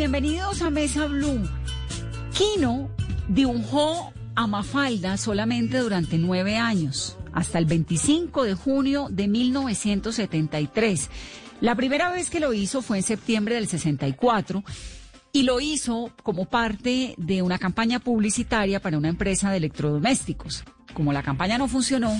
bienvenidos a Mesa Blue. Kino dibujó a Mafalda solamente durante nueve años, hasta el 25 de junio de 1973. La primera vez que lo hizo fue en septiembre del 64 y lo hizo como parte de una campaña publicitaria para una empresa de electrodomésticos. Como la campaña no funcionó,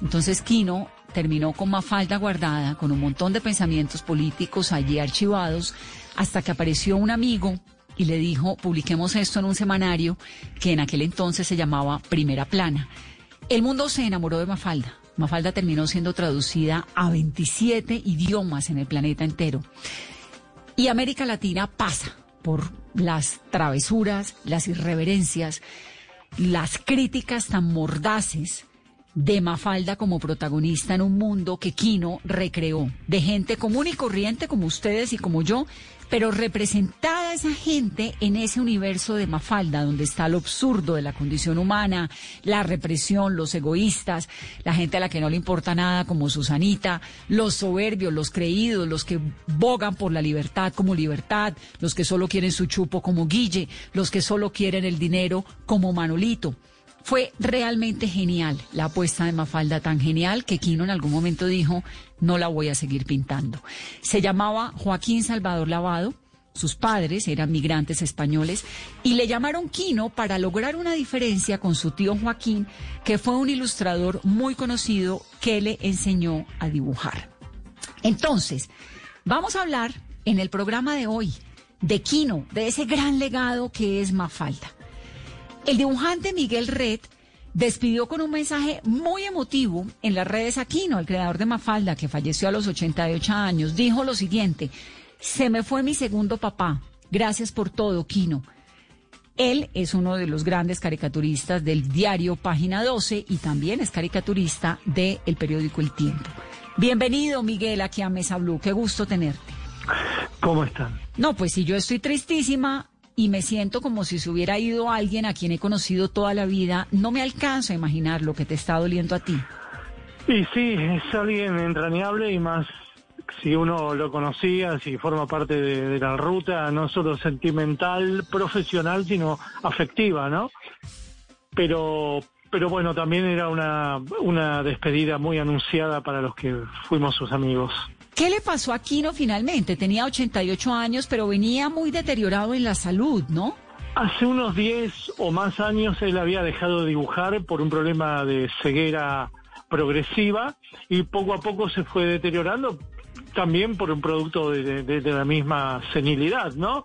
entonces Kino terminó con Mafalda guardada, con un montón de pensamientos políticos allí archivados, hasta que apareció un amigo y le dijo, publiquemos esto en un semanario que en aquel entonces se llamaba Primera Plana. El mundo se enamoró de Mafalda. Mafalda terminó siendo traducida a 27 idiomas en el planeta entero. Y América Latina pasa por las travesuras, las irreverencias, las críticas tan mordaces de Mafalda como protagonista en un mundo que Kino recreó, de gente común y corriente como ustedes y como yo, pero representada esa gente en ese universo de Mafalda, donde está lo absurdo de la condición humana, la represión, los egoístas, la gente a la que no le importa nada como Susanita, los soberbios, los creídos, los que bogan por la libertad como libertad, los que solo quieren su chupo como Guille, los que solo quieren el dinero como Manolito. Fue realmente genial la apuesta de Mafalda, tan genial que Quino en algún momento dijo, no la voy a seguir pintando. Se llamaba Joaquín Salvador Lavado, sus padres eran migrantes españoles y le llamaron Quino para lograr una diferencia con su tío Joaquín, que fue un ilustrador muy conocido que le enseñó a dibujar. Entonces, vamos a hablar en el programa de hoy de Quino, de ese gran legado que es Mafalda. El dibujante Miguel Red despidió con un mensaje muy emotivo en las redes Aquino, el creador de Mafalda, que falleció a los 88 años. Dijo lo siguiente, se me fue mi segundo papá. Gracias por todo, Quino. Él es uno de los grandes caricaturistas del diario Página 12 y también es caricaturista del periódico El Tiempo. Bienvenido, Miguel, aquí a Mesa Blue. Qué gusto tenerte. ¿Cómo están? No, pues si yo estoy tristísima, y me siento como si se hubiera ido alguien a quien he conocido toda la vida. No me alcanzo a imaginar lo que te está doliendo a ti. Y sí, es alguien entrañable y más si uno lo conocía, si forma parte de, la ruta, no solo sentimental, profesional, sino afectiva, ¿no? Pero, pero bueno, también era una, una despedida muy anunciada para los que fuimos sus amigos. ¿Qué le pasó a Kino finalmente? Tenía 88 años, pero venía muy deteriorado en la salud, ¿no? Hace unos 10 o más años él había dejado de dibujar por un problema de ceguera progresiva y poco a poco se fue deteriorando también por un producto de, la misma senilidad, ¿no?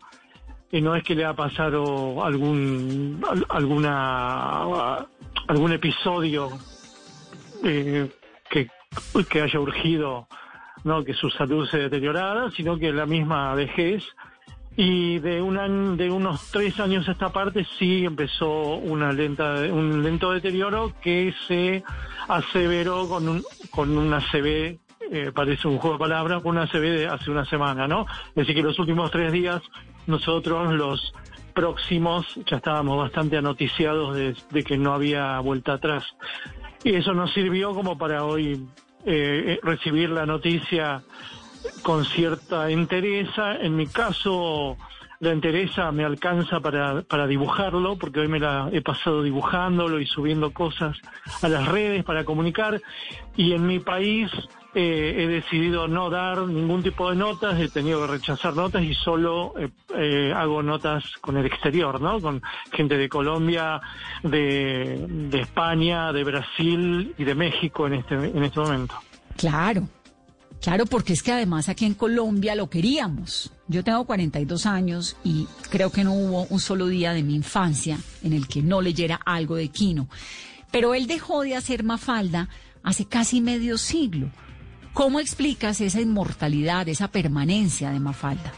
Y no es que le ha pasado algún alguna algún episodio eh, que, que haya urgido no que su salud se deteriorara, sino que la misma vejez. Y de, un de unos tres años a esta parte sí empezó una lenta, un lento deterioro que se aseveró con, un, con una CB, eh, parece un juego de palabras, con una CB de hace una semana, ¿no? Es decir, que los últimos tres días nosotros los próximos ya estábamos bastante anoticiados de, de que no había vuelta atrás. Y eso nos sirvió como para hoy eh, eh, recibir la noticia con cierta entereza. En mi caso, la entereza me alcanza para, para dibujarlo, porque hoy me la he pasado dibujándolo y subiendo cosas a las redes para comunicar. Y en mi país eh, he decidido no dar ningún tipo de notas, he tenido que rechazar notas y solo eh, eh, hago notas con el exterior, ¿no? Con gente de Colombia, de, de España, de Brasil y de México en este, en este momento. Claro, Claro, porque es que además aquí en Colombia lo queríamos. Yo tengo 42 años y creo que no hubo un solo día de mi infancia en el que no leyera algo de Quino. Pero él dejó de hacer Mafalda hace casi medio siglo. ¿Cómo explicas esa inmortalidad, esa permanencia de Mafalda?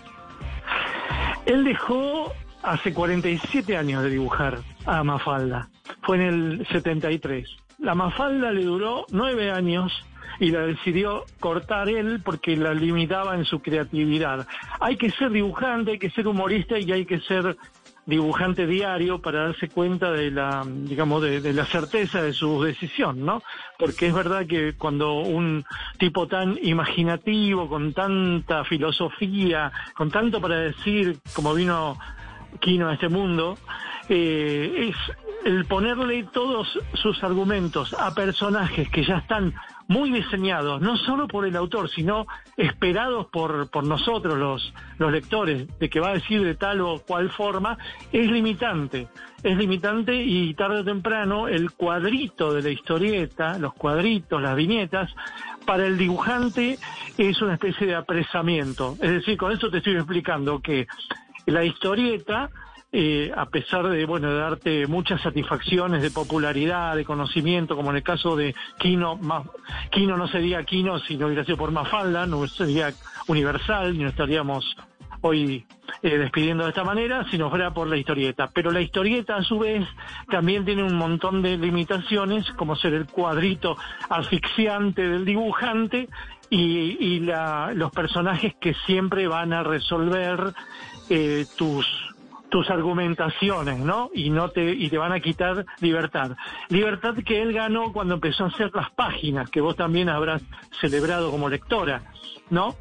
Él dejó hace 47 años de dibujar a Mafalda. Fue en el 73. La Mafalda le duró nueve años y la decidió cortar él porque la limitaba en su creatividad. Hay que ser dibujante, hay que ser humorista y hay que ser dibujante diario para darse cuenta de la, digamos, de, la certeza de su decisión, ¿no? Porque es verdad que cuando un tipo tan imaginativo, con tanta filosofía, con tanto para decir, como vino Kino a este mundo, eh, es el ponerle todos sus argumentos a personajes que ya están muy diseñados, no solo por el autor, sino esperados por, por nosotros, los, los lectores, de que va a decir de tal o cual forma, es limitante. Es limitante y tarde o temprano el cuadrito de la historieta, los cuadritos, las viñetas, para el dibujante es una especie de apresamiento. Es decir, con eso te estoy explicando que la historieta eh, a pesar de, bueno, de darte muchas satisfacciones de popularidad, de conocimiento, como en el caso de Kino, Kino no sería Kino si no hubiera sido por Mafalda, no sería universal, y no estaríamos hoy eh, despidiendo de esta manera, si no fuera por la historieta. Pero la historieta, a su vez, también tiene un montón de limitaciones, como ser el cuadrito asfixiante del dibujante y, y la, los personajes que siempre van a resolver eh, tus tus argumentaciones, ¿no? Y no te y te van a quitar libertad. Libertad que él ganó cuando empezó a hacer las páginas que vos también habrás celebrado como lectora, ¿no?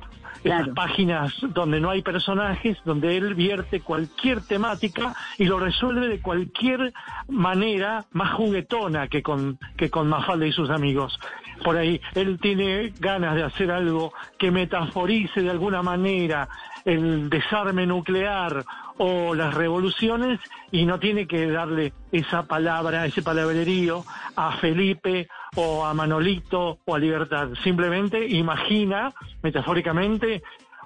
Esas páginas donde no hay personajes, donde él vierte cualquier temática y lo resuelve de cualquier manera más juguetona que con, que con Mafalda y sus amigos. Por ahí, él tiene ganas de hacer algo que metaforice de alguna manera el desarme nuclear o las revoluciones y no tiene que darle esa palabra, ese palabrerío a Felipe o a Manolito o a Libertad. Simplemente imagina, metafóricamente,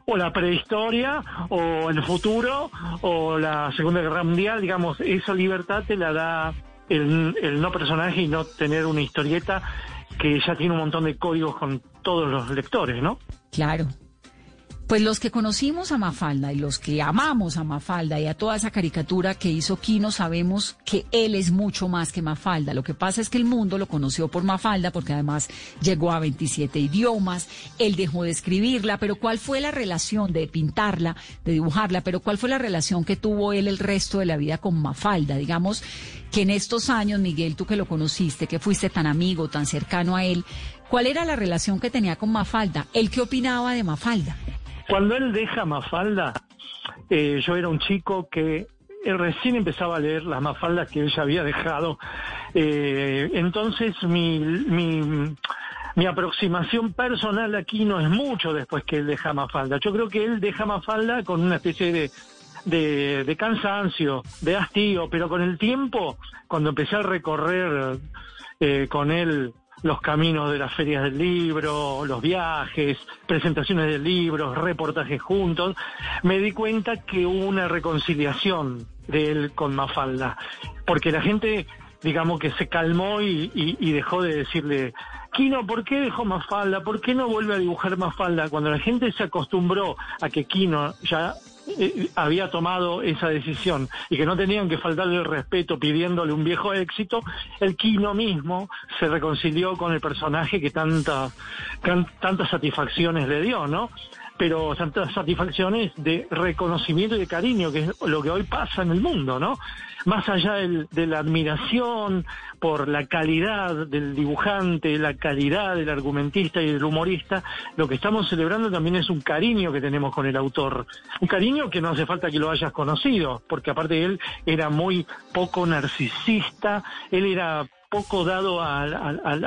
o la prehistoria o el futuro o la Segunda Guerra Mundial, digamos, esa libertad te la da el, no personaje y no tener una historieta que ya tiene un montón de códigos con todos los lectores, ¿no? Claro, pues los que conocimos a Mafalda y los que amamos a Mafalda y a toda esa caricatura que hizo Kino sabemos que él es mucho más que Mafalda. Lo que pasa es que el mundo lo conoció por Mafalda porque además llegó a 27 idiomas, él dejó de escribirla, pero ¿cuál fue la relación de pintarla, de dibujarla? Pero ¿cuál fue la relación que tuvo él el resto de la vida con Mafalda? Digamos que en estos años, Miguel, tú que lo conociste, que fuiste tan amigo, tan cercano a él, ¿cuál era la relación que tenía con Mafalda? ¿Él qué opinaba de Mafalda? Cuando él deja Mafalda, eh, yo era un chico que eh, recién empezaba a leer las Mafaldas que él ya había dejado. Eh, entonces mi, mi, aproximación personal aquí no es mucho después que él deja Mafalda. Yo creo que él deja Mafalda con una especie de, de, de, cansancio, de hastío, pero con el tiempo, cuando empecé a recorrer eh, con él los caminos de las ferias del libro, los viajes, presentaciones del libro, reportajes juntos, me di cuenta que hubo una reconciliación de él con Mafalda, porque la gente, digamos que se calmó y, y, dejó de decirle, Kino, ¿por qué dejó Mafalda? ¿Por qué no vuelve a dibujar Mafalda? Cuando la gente se acostumbró a que Kino ya había tomado esa decisión y que no tenían que faltarle el respeto pidiéndole un viejo éxito, el Kino mismo se reconcilió con el personaje que tanta, tantas satisfacciones le dio, ¿no? pero tantas satisfacciones de reconocimiento y de cariño, que es lo que hoy pasa en el mundo, ¿no? Más allá de la admiración por la calidad del dibujante, la calidad del argumentista y del humorista, lo que estamos celebrando también es un cariño que tenemos con el autor. Un cariño que no hace falta que lo hayas conocido, porque aparte él era muy poco narcisista, él era poco dado a,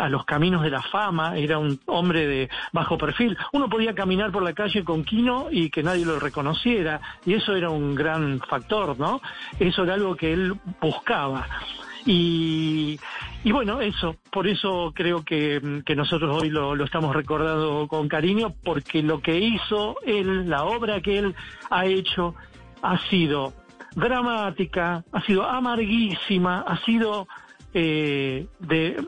los caminos de la fama, era un hombre de bajo perfil. Uno podía caminar por la calle con Quino y que nadie lo reconociera, y eso era un gran factor, ¿no? Eso era algo que él buscaba. Y, y bueno, eso, por eso creo que, nosotros hoy lo, lo, estamos recordando con cariño, porque lo que hizo él, la obra que él ha hecho, ha sido dramática, ha sido amarguísima, ha sido eh, de,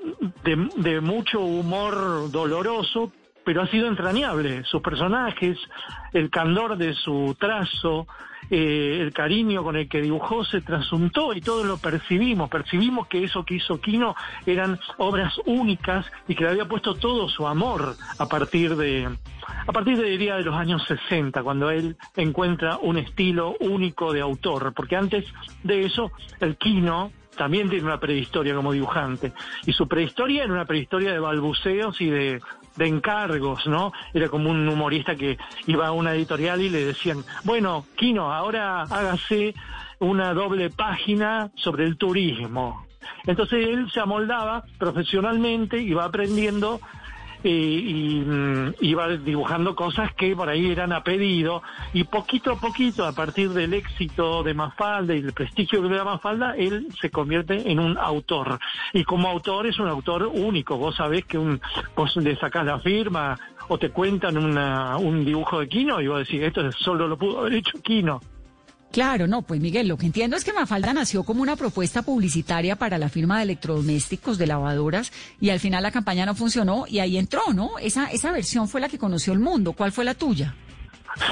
de, mucho humor doloroso, pero ha sido entrañable. Sus personajes, el candor de su trazo, eh, el cariño con el que dibujó se trasuntó y todos lo percibimos. Percibimos que eso que hizo Quino eran obras únicas y que le había puesto todo su amor a partir de, a partir de, de los años 60, cuando él encuentra un estilo único de autor. Porque antes de eso, el Quino, también tiene una prehistoria como dibujante. Y su prehistoria era una prehistoria de balbuceos y de, de encargos, ¿no? Era como un humorista que iba a una editorial y le decían, bueno, Kino, ahora hágase una doble página sobre el turismo. Entonces él se amoldaba profesionalmente y va aprendiendo y, mm, iba dibujando cosas que por ahí eran a pedido y poquito a poquito a partir del éxito de Mafalda y el prestigio que le da Mafalda él se convierte en un autor. Y como autor es un autor único. Vos sabés que un vos le sacás la firma o te cuentan una, un dibujo de Quino y vos decís esto solo lo pudo haber hecho Quino Claro, no, pues Miguel, lo que entiendo es que Mafalda nació como una propuesta publicitaria para la firma de electrodomésticos, de lavadoras, y al final la campaña no funcionó y ahí entró, ¿no? Esa, esa versión fue la que conoció el mundo. ¿Cuál fue la tuya?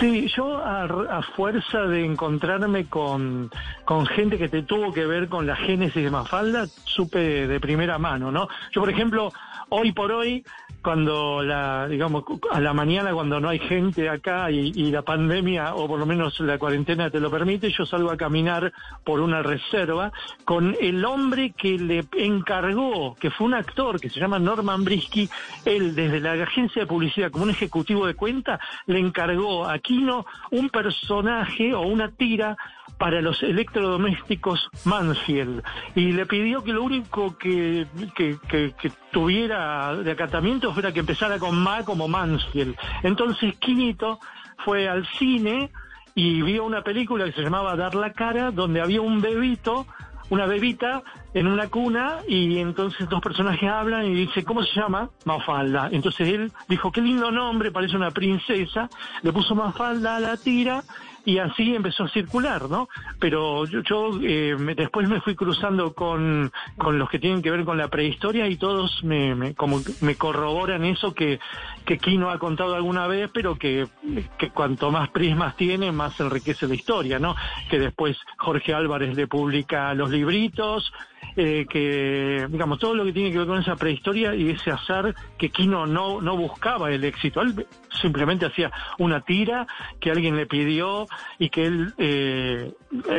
Sí, yo a, fuerza de encontrarme con, con gente que te tuvo que ver con la génesis de Mafalda, supe de primera mano, ¿no? Yo, por ejemplo, hoy por hoy, cuando la, digamos, a la mañana cuando no hay gente acá y, la pandemia, o por lo menos la cuarentena te lo permite, yo salgo a caminar por una reserva con el hombre que le encargó, que fue un actor que se llama Norman Brisky, él desde la agencia de publicidad como un ejecutivo de cuenta, le encargó a Kino un personaje o una tira para los electrodomésticos Mansfield y le pidió que lo único que, que, tuviera de acatamiento fuera que empezara con Ma como Mansfield. Entonces Quinito fue al cine y vio una película que se llamaba Dar la cara, donde había un bebito, una bebita en una cuna y entonces dos personajes hablan y dice, ¿cómo se llama? Mafalda. Entonces él dijo, qué lindo nombre, parece una princesa, le puso Mafalda a la tira y así empezó a circular, ¿no? Pero yo, yo eh, después me fui cruzando con, con los que tienen que ver con la prehistoria y todos me, me, como me corroboran eso que, que Kino ha contado alguna vez, pero que, que cuanto más prismas tiene, más enriquece la historia, ¿no? Que después Jorge Álvarez le publica los libritos, eh, que, digamos, todo lo que tiene que ver con esa prehistoria y ese azar que Kino no, no buscaba el éxito. Él simplemente hacía una tira que alguien le pidió y que él eh,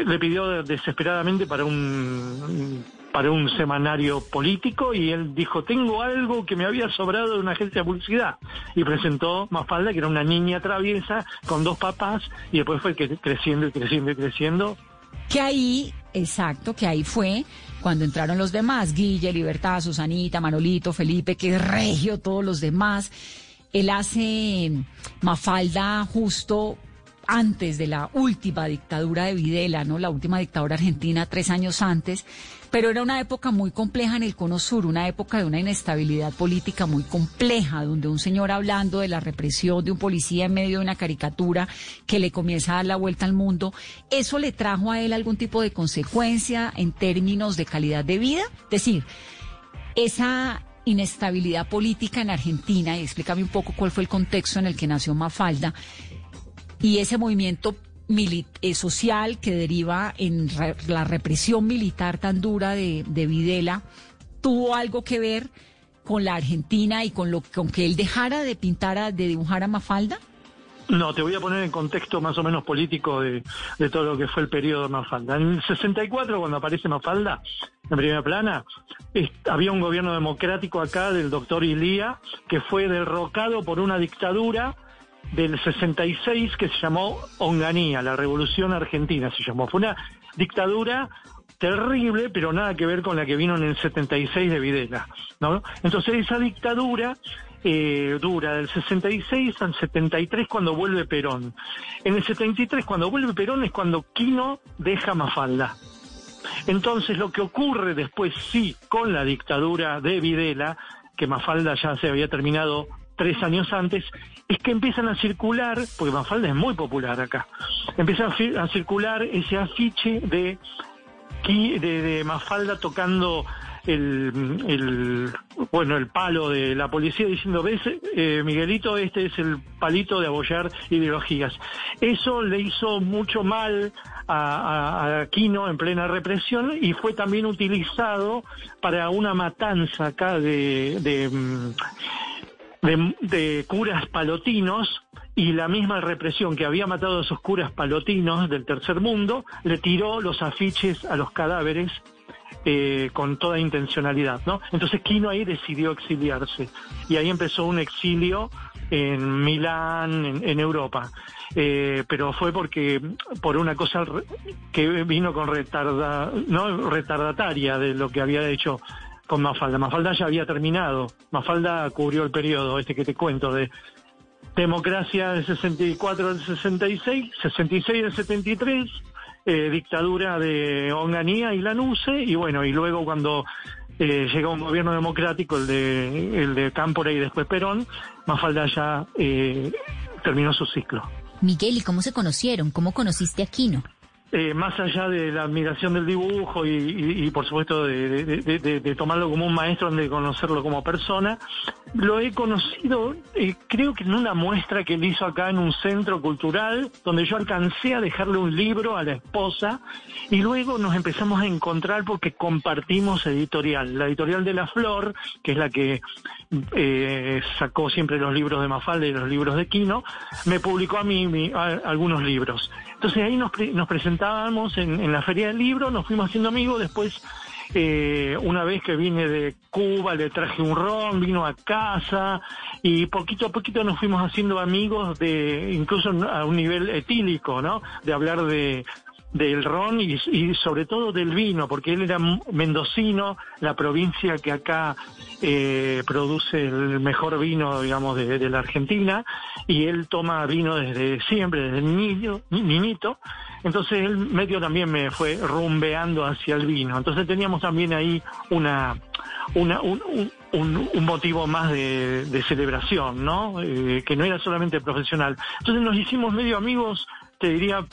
le pidió desesperadamente para un para un semanario político y él dijo, tengo algo que me había sobrado de una agencia de publicidad. Y presentó Mafalda, que era una niña traviesa con dos papás, y después fue creciendo y creciendo y creciendo. Que ahí, exacto, que ahí fue cuando entraron los demás, Guille, Libertad, Susanita, Manolito, Felipe, que regio, todos los demás. Él hace Mafalda justo antes de la última dictadura de Videla, ¿no? La última dictadura argentina, tres años antes. Pero era una época muy compleja en el Cono Sur, una época de una inestabilidad política muy compleja, donde un señor hablando de la represión de un policía en medio de una caricatura que le comienza a dar la vuelta al mundo, ¿eso le trajo a él algún tipo de consecuencia en términos de calidad de vida? Es decir, esa inestabilidad política en Argentina, y explícame un poco cuál fue el contexto en el que nació Mafalda, y ese movimiento eh, social que deriva en la represión militar tan dura de, Videla, tuvo algo que ver con la Argentina y con lo con que él dejara de pintar, de dibujar a Mafalda? No, te voy a poner en contexto más o menos político de, todo lo que fue el periodo de Mafalda. En el 64, cuando aparece Mafalda, en primera plana, había un gobierno democrático acá del doctor Ilía, que fue derrocado por una dictadura del 66 que se llamó Onganía, la Revolución Argentina se llamó. Fue una dictadura terrible, pero nada que ver con la que vino en el 76 de Videla. ¿no? Entonces esa dictadura eh, dura del 66 al 73 cuando vuelve Perón. En el 73 cuando vuelve Perón es cuando Quino deja Mafalda. Entonces lo que ocurre después sí con la dictadura de Videla, que Mafalda ya se había terminado tres años antes, es que empiezan a circular, porque Mafalda es muy popular acá, empieza a, circular ese afiche de, de, de Mafalda tocando el, bueno, el palo de la policía diciendo, ves, eh, Miguelito, este es el palito de abollar ideologías. Eso le hizo mucho mal a, Aquino en plena represión y fue también utilizado para una matanza acá de, de, mm, de curas palotinos y la misma represión que había matado a esos curas palotinos del tercer mundo le tiró los afiches a los cadáveres eh, con toda intencionalidad, ¿no? Entonces Quino ahí decidió exiliarse y ahí empezó un exilio en Milán, en, Europa. Eh, pero fue porque por una cosa que vino con retarda, no retardataria de lo que había hecho con Mafalda. Mafalda ya había terminado. Mafalda cubrió el periodo este que te cuento de democracia del 64 al 66, 66 al 73 eh, dictadura de Onganía y Lanuse, y bueno, y luego cuando eh, llegó un gobierno democrático, el de, el de Cámpora y después Perón, Mafalda ya eh, terminó su ciclo. Miguel, ¿y cómo se conocieron? ¿Cómo conociste a Quino? Eh, más allá de la admiración del dibujo y, por supuesto de, tomarlo como un maestro, de conocerlo como persona, lo he conocido, eh, creo que en una muestra que él hizo acá en un centro cultural, donde yo alcancé a dejarle un libro a la esposa y luego nos empezamos a encontrar porque compartimos editorial. La editorial de La Flor, que es la que eh, sacó siempre los libros de Mafalda y los libros de Quino, me publicó a mí algunos libros. Entonces ahí nos, nos en, la feria del libro, nos fuimos haciendo amigos, después eh, una vez que vine de Cuba le traje un ron, vino a casa y poquito a poquito nos fuimos haciendo amigos de incluso a un nivel etílico, ¿no? De hablar de del ron y, sobre todo del vino, porque él era mendocino, la provincia que acá eh, produce el mejor vino, digamos, de, la Argentina, y él toma vino desde siempre, desde niño, niñito, entonces él medio también me fue rumbeando hacia el vino, entonces teníamos también ahí una, una un, un, motivo más de, de celebración, ¿no? Eh, que no era solamente profesional. Entonces nos hicimos medio amigos, te diría,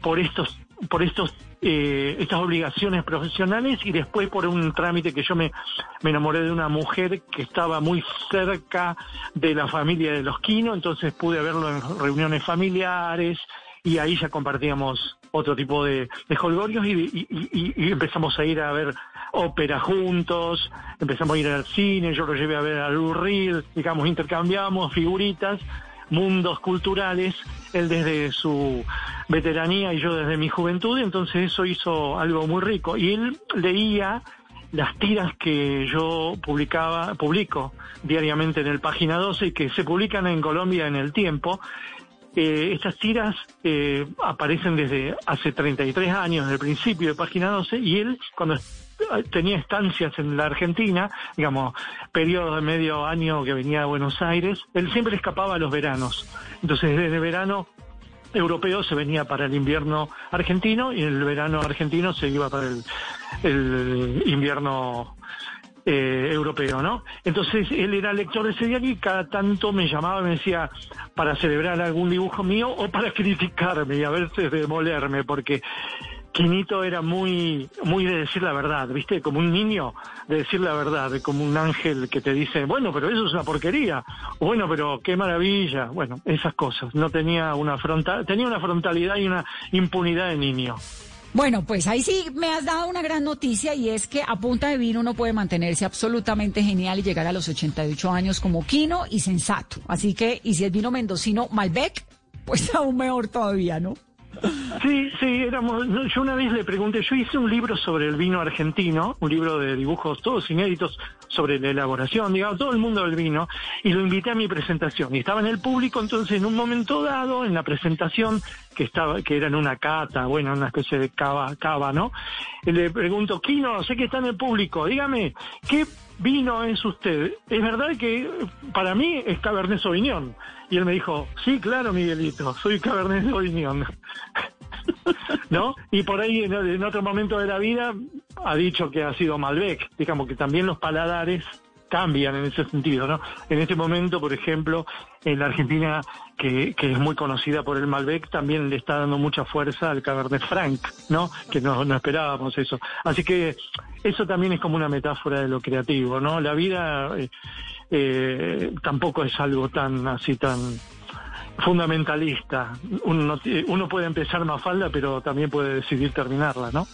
por estos por estos eh, estas obligaciones profesionales y después por un trámite que yo me, me enamoré de una mujer que estaba muy cerca de la familia de los Quino, entonces pude verlo en reuniones familiares y ahí ya compartíamos otro tipo de, de holgorios y, y, empezamos a ir a ver ópera juntos, empezamos a ir al cine, yo lo llevé a ver a Lou digamos, intercambiamos figuritas mundos culturales, él desde su veteranía y yo desde mi juventud, entonces eso hizo algo muy rico. Y él leía las tiras que yo publicaba, publico diariamente en el Página 12 y que se publican en Colombia en el tiempo. Eh, estas tiras eh, aparecen desde hace 33 años, desde el principio de Página 12, y él cuando tenía estancias en la Argentina, digamos, periodos de medio año que venía a Buenos Aires, él siempre escapaba a los veranos. Entonces, desde verano europeo se venía para el invierno argentino y en el verano argentino se iba para el, invierno eh, europeo, ¿no? Entonces él era lector de ese diario y cada tanto me llamaba, me decía, para celebrar algún dibujo mío o para criticarme y a veces demolerme, porque Quinito era muy, muy de decir la verdad, ¿viste? Como un niño de decir la verdad, como un ángel que te dice, bueno, pero eso es una porquería, bueno, pero qué maravilla, bueno, esas cosas. No tenía una frontal, tenía una frontalidad y una impunidad de niño. Bueno, pues ahí sí me has dado una gran noticia y es que a punta de vino uno puede mantenerse absolutamente genial y llegar a los 88 años como quino y sensato. Así que, y si es vino mendocino Malbec, pues aún mejor todavía, ¿no? Sí, sí, éramos, yo una vez le pregunté, yo hice un libro sobre el vino argentino, un libro de dibujos todos inéditos sobre la elaboración, digamos, todo el mundo del vino, y lo invité a mi presentación. Y estaba en el público, entonces en un momento dado, en la presentación, que estaba, que era en una cata, bueno, una especie de cava, cava, ¿no? Le pregunto, Kino, sé que está en el público, dígame, ¿qué vino es usted? Es verdad que para mí es Cabernet Sauvignon. Y él me dijo, sí, claro, Miguelito, soy Cabernet Sauvignon. ¿No? Y por ahí en, otro momento de la vida ha dicho que ha sido Malbec. Digamos que también los paladares cambian en ese sentido, ¿no? En este momento, por ejemplo, en la Argentina, que, que es muy conocida por el Malbec, también le está dando mucha fuerza al Cabernet Franc, ¿no? Que no, no esperábamos eso. Así que eso también es como una metáfora de lo creativo, ¿no? La vida eh, eh, tampoco es algo tan así tan fundamentalista. Uno, uno puede empezar Mafalda, pero también puede decidir terminarla, ¿no?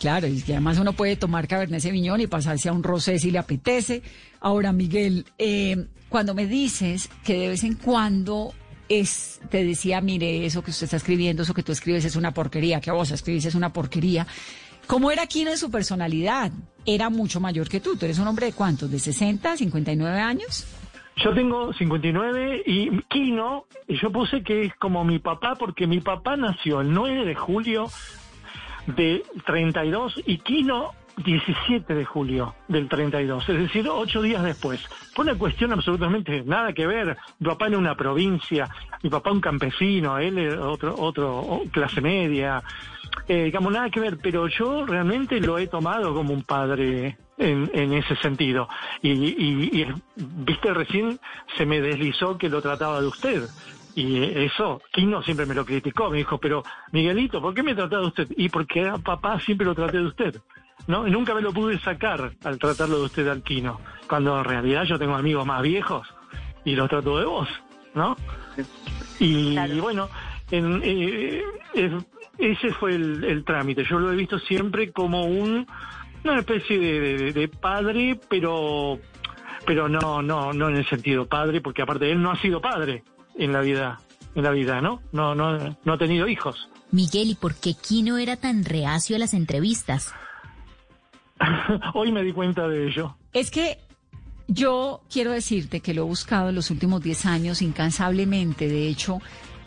Claro, y que además uno puede tomar Cabernet Sauvignon y pasarse a un rosé si le apetece. Ahora, Miguel, eh, cuando me dices que de vez en cuando es, te decía, mire, eso que usted está escribiendo, eso que tú escribes es una porquería, que vos escribís es una porquería. ¿Cómo era Kino en su personalidad? Era mucho mayor que tú. ¿Tú eres un hombre de cuántos? ¿De 60, 59 años? Yo tengo 59 y y yo puse que es como mi papá, porque mi papá nació el 9 de julio de 32 y Kino 17 de julio del 32, es decir, ocho días después. Fue una cuestión absolutamente nada que ver. Mi papá era una provincia, mi papá un campesino, él era otro, otro clase media, eh, digamos, nada que ver, pero yo realmente lo he tomado como un padre en, en ese sentido. Y, y- y, viste, recién se me deslizó que lo trataba de usted. Y eso, Kino siempre me lo criticó, me dijo, pero Miguelito, ¿por qué me trataba de usted? Y porque a papá siempre lo traté de usted. ¿No? Y nunca me lo pude sacar al tratarlo de usted al Kino, cuando en realidad yo tengo amigos más viejos y los trato de vos, ¿no? Y, y bueno, en- eh, es- ese fue el, el trámite. Yo lo he visto siempre como un una especie de, de- de padre, pero pero no no no en el sentido padre, porque aparte él no ha sido padre en la vida en la vida, ¿no? No no no ha tenido hijos. Miguel, ¿y por qué Kino era tan reacio a las entrevistas? Hoy me di cuenta de ello. Es que yo quiero decirte que lo he buscado en los últimos 10 años incansablemente. De hecho,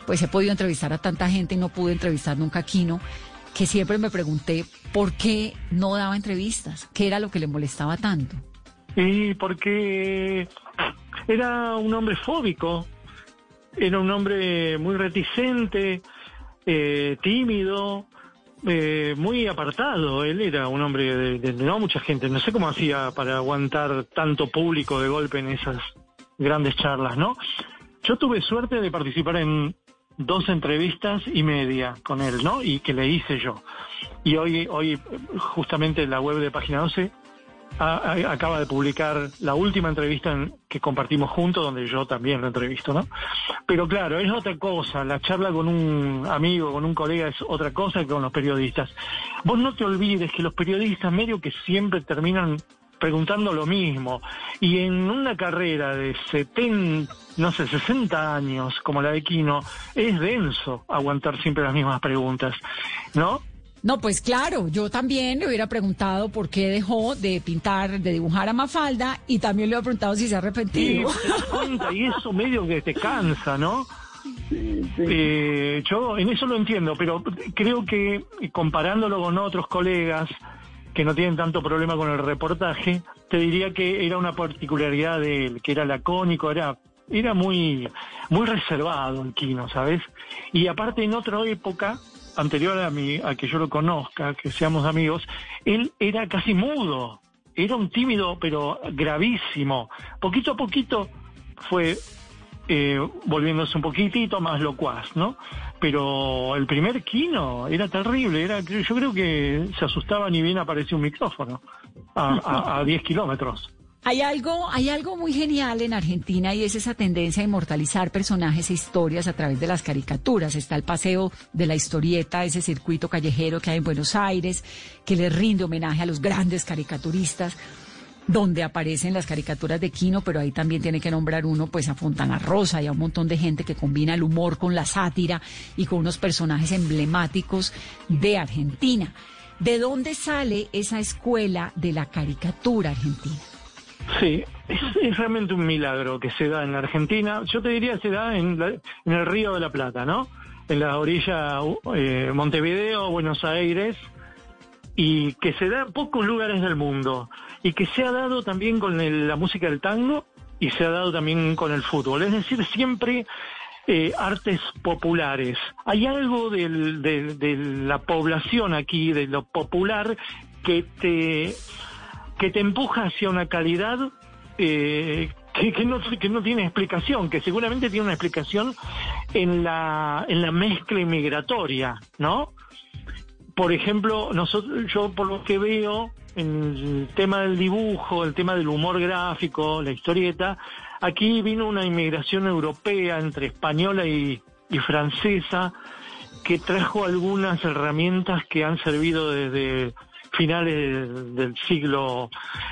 pues he podido entrevistar a tanta gente y no pude entrevistar nunca a Kino, que siempre me pregunté por qué no daba entrevistas, qué era lo que le molestaba tanto. Y porque era un hombre fóbico, era un hombre muy reticente, eh, tímido, eh, muy apartado. Él era un hombre de, no mucha gente. No sé cómo hacía para aguantar tanto público de golpe en esas grandes charlas, ¿no? Yo tuve suerte de participar en dos entrevistas y media con él, ¿no? Y que le hice yo. Y hoy, hoy justamente en la web de Página 12 a- acaba de publicar la última entrevista en- que compartimos juntos, donde yo también lo entrevisto, ¿no? Pero claro, es otra cosa, la charla con un amigo, con un colega es otra cosa que con los periodistas. Vos no te olvides que los periodistas medio que siempre terminan preguntando lo mismo. Y en una carrera de 70, no sé, 60 años como la de Kino, es denso aguantar siempre las mismas preguntas, ¿no? No, pues claro, yo también le hubiera preguntado por qué dejó de pintar, de dibujar a Mafalda y también le hubiera preguntado si se ha Sí, arrepentido. y eso medio que te cansa, ¿no? Eh, yo en eso lo entiendo, pero creo que comparándolo con otros colegas que no tienen tanto problema con el reportaje, te diría que era una particularidad de él, que era lacónico, era era muy muy reservado el Kino, ¿sabes? Y aparte en otra época anterior a mi a que yo lo conozca, que seamos amigos, él era casi mudo, era un tímido pero gravísimo. Poquito a poquito fue eh, volviéndose un poquitito más locuaz, ¿no? Pero el primer Kino era terrible, era yo creo que se asustaba ni bien apareció un micrófono a, a, a 10 kilómetros. Hay algo, hay algo muy genial en Argentina y es esa tendencia a inmortalizar personajes e historias a través de las caricaturas. Está el paseo de la historieta, ese circuito callejero que hay en Buenos Aires, que le rinde homenaje a los grandes caricaturistas, donde aparecen las caricaturas de Quino, pero ahí también tiene que nombrar uno, pues a Fontana Rosa y a un montón de gente que combina el humor con la sátira y con unos personajes emblemáticos de Argentina. ¿De dónde sale esa escuela de la caricatura argentina? Sí, es, realmente un milagro que se da en la Argentina. Yo te diría se da en, la- en el Río de la Plata, ¿no? En la orilla eh, Montevideo, Buenos Aires, y que se da en pocos lugares del mundo. Y que se ha dado también con el- la música del tango y se ha dado también con el fútbol. Es decir, siempre eh, artes populares. Hay algo del- del- de la población aquí, de lo popular, que te que te empuja hacia una calidad eh, que, no, que no tiene explicación, que seguramente tiene una explicación en la, en la mezcla inmigratoria, ¿no? Por ejemplo, nosotros, yo por lo que veo en el tema del dibujo, el tema del humor gráfico, la historieta, aquí vino una inmigración europea entre española y francesa que trajo algunas herramientas que han servido desde finales del siglo